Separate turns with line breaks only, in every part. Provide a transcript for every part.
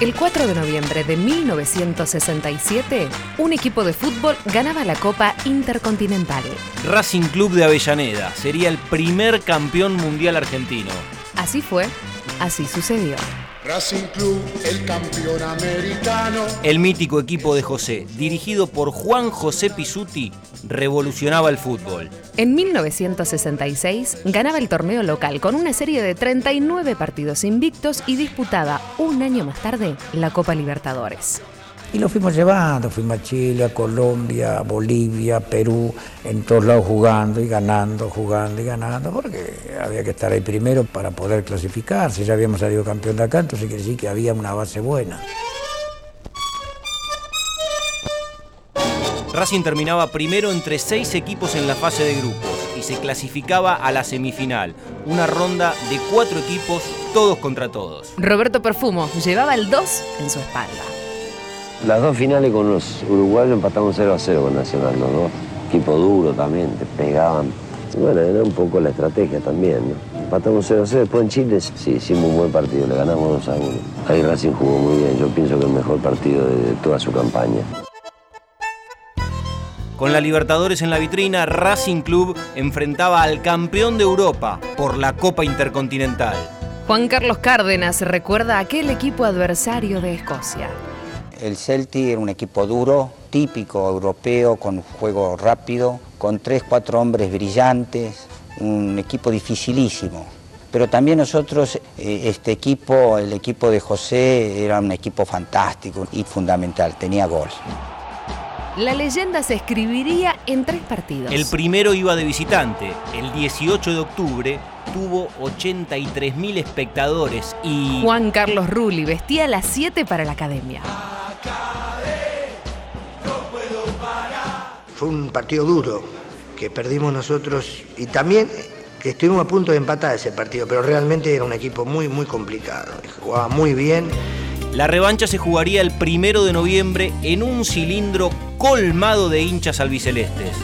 El 4 de noviembre de 1967, un equipo de fútbol ganaba la Copa Intercontinental.
Racing Club de Avellaneda sería el primer campeón mundial argentino.
Así fue, así sucedió.
Racing Club, el campeón americano.
El mítico equipo de José, dirigido por Juan José Pisuti, revolucionaba el fútbol.
En 1966 ganaba el torneo local con una serie de 39 partidos invictos y disputaba un año más tarde la Copa Libertadores.
Y lo fuimos llevando, fuimos a Chile, a Colombia, a Bolivia, Perú, en todos lados jugando y ganando, jugando y ganando, porque había que estar ahí primero para poder clasificar. Si ya habíamos salido campeón de acá, entonces quiere decir que había una base buena.
Racing terminaba primero entre seis equipos en la fase de grupos y se clasificaba a la semifinal, una ronda de cuatro equipos, todos contra todos.
Roberto Perfumo llevaba el 2 en su espalda.
Las dos finales con los uruguayos empatamos 0 a 0 con Nacional, los dos. Equipo duro también, te pegaban. Bueno, era un poco la estrategia también, ¿no? Empatamos 0 a 0, después en Chile sí hicimos un buen partido, le ganamos 2 a 1. Ahí Racing jugó muy bien, yo pienso que el mejor partido de toda su campaña.
Con la Libertadores en la vitrina, Racing Club enfrentaba al campeón de Europa por la Copa Intercontinental.
Juan Carlos Cárdenas recuerda aquel equipo adversario de Escocia.
El Celtic era un equipo duro, típico europeo, con juego rápido, con tres, cuatro hombres brillantes, un equipo dificilísimo. Pero también nosotros, eh, este equipo, el equipo de José, era un equipo fantástico y fundamental, tenía gol.
La leyenda se escribiría en tres partidos.
El primero iba de visitante. El 18 de octubre tuvo 83.000 espectadores y...
Juan Carlos Rulli vestía las 7 para la academia.
Fue un partido duro que perdimos nosotros y también que estuvimos a punto de empatar ese partido, pero realmente era un equipo muy, muy complicado. Jugaba muy bien.
La revancha se jugaría el primero de noviembre en un cilindro colmado de hinchas albicelestes.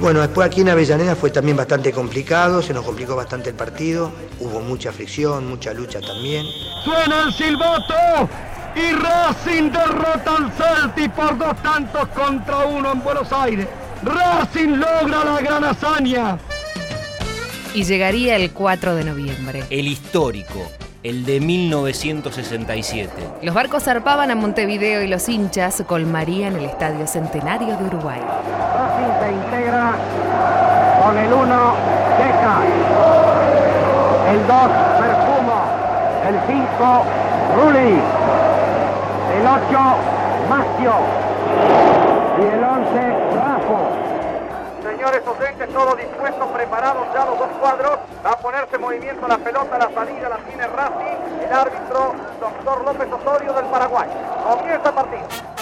Bueno, después aquí en Avellaneda fue también bastante complicado, se nos complicó bastante el partido, hubo mucha fricción, mucha lucha también.
Suena el silbato y Racing derrota al Celtic por dos tantos contra uno en Buenos Aires. Racing logra la gran hazaña.
Y llegaría el 4 de noviembre.
El histórico, el de 1967.
Los barcos zarpaban a Montevideo y los hinchas colmarían el Estadio Centenario de Uruguay.
Racing se integra con el 1 Deca, el 2 Perfumo, el 5 Rulli, el 8 Macio y el 11 Rafo. Señores docentes, todos dispuestos, preparados ya los dos cuadros. Va a ponerse en movimiento la pelota, la salida la tiene Racing, el árbitro, doctor López Osorio del Paraguay. Comienza el partido.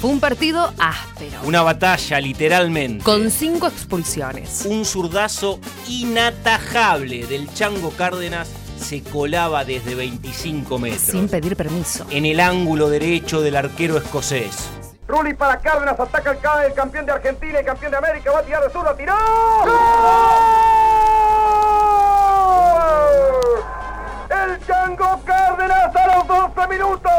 Fue un partido áspero.
Una batalla, literalmente.
Con cinco expulsiones.
Un zurdazo inatajable del Chango Cárdenas se colaba desde 25 metros.
Sin pedir permiso.
En el ángulo derecho del arquero escocés.
Rulli para Cárdenas, ataca el, ca- el campeón de Argentina y campeón de América, va a tirar de zurda, tiró. ¡Gol! El Chango Cárdenas a los 12 minutos.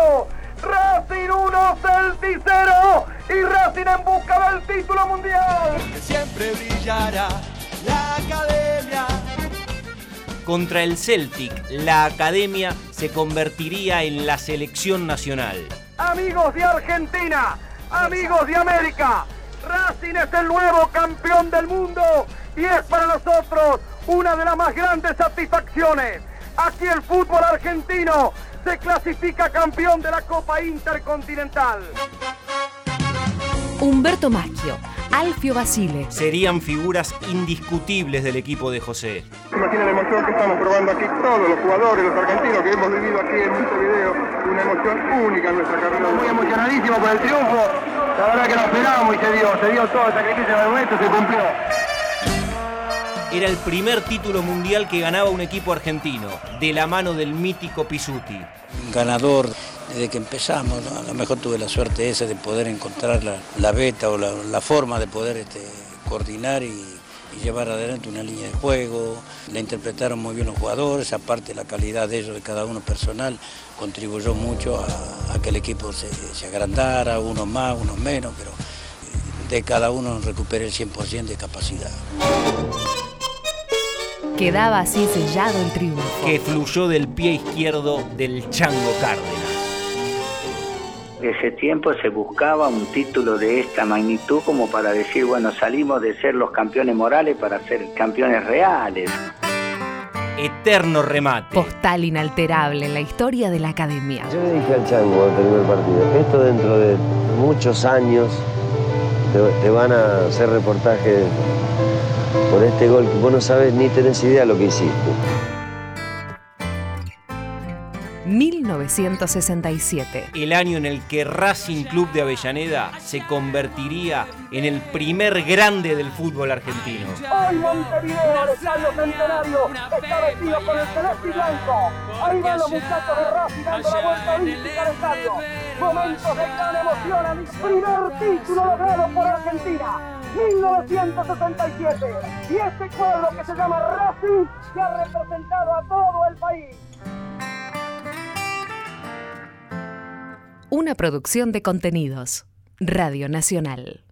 Racing 1, Celtic 0 y Racing en busca del título mundial.
siempre brillará la academia.
Contra el Celtic, la academia se convertiría en la selección nacional.
Amigos de Argentina, amigos de América, Racing es el nuevo campeón del mundo y es para nosotros una de las más grandes satisfacciones. Aquí el fútbol argentino se clasifica campeón de la Copa Intercontinental.
Humberto Maschio, Alfio Basile,
Serían figuras indiscutibles del equipo de José.
Imagina la emoción que estamos probando aquí todos los jugadores, los argentinos que hemos vivido aquí en este video, una emoción única en nuestra carrera. Muy emocionadísimo por el triunfo, la verdad que lo esperábamos y se dio, se dio todo el sacrificio del momento, se cumplió.
Era el primer título mundial que ganaba un equipo argentino, de la mano del mítico Pisuti.
Ganador desde que empezamos. A lo mejor tuve la suerte esa de poder encontrar la, la beta o la, la forma de poder este, coordinar y,
llevar adelante una línea de juego. La interpretaron muy bien los jugadores, aparte la calidad de ellos, de cada uno personal, contribuyó mucho a, que el equipo se, se, agrandara, unos más, unos menos, pero de cada uno recupere el 100% de capacidad.
Quedaba así sellado el triunfo.
Que fluyó del pie izquierdo del Chango Cárdenas
ese tiempo se buscaba un título de esta magnitud como para decir, bueno, salimos de ser los campeones morales para ser campeones reales.
Eterno remate.
Postal inalterable en la historia de la academia.
Yo le dije al Chango al el partido, esto dentro de muchos años te, van a hacer reportajes por este gol que vos no sabes ni tenés idea de lo que hiciste.
1967.
El año en el que Racing Club de Avellaneda se convertiría en el primer grande del fútbol argentino.
Hoy Montevideo, el estadio centenario, está vestido con el celeste y blanco. Ahí van los muchachos de Racing dando la vuelta olímpica al estadio. Momentos de gran emoción, el primer título logrado por Argentina. 1967. Y este cuadro que se llama Racing que ha representado a todo el país.
Una producción de contenidos. Radio Nacional.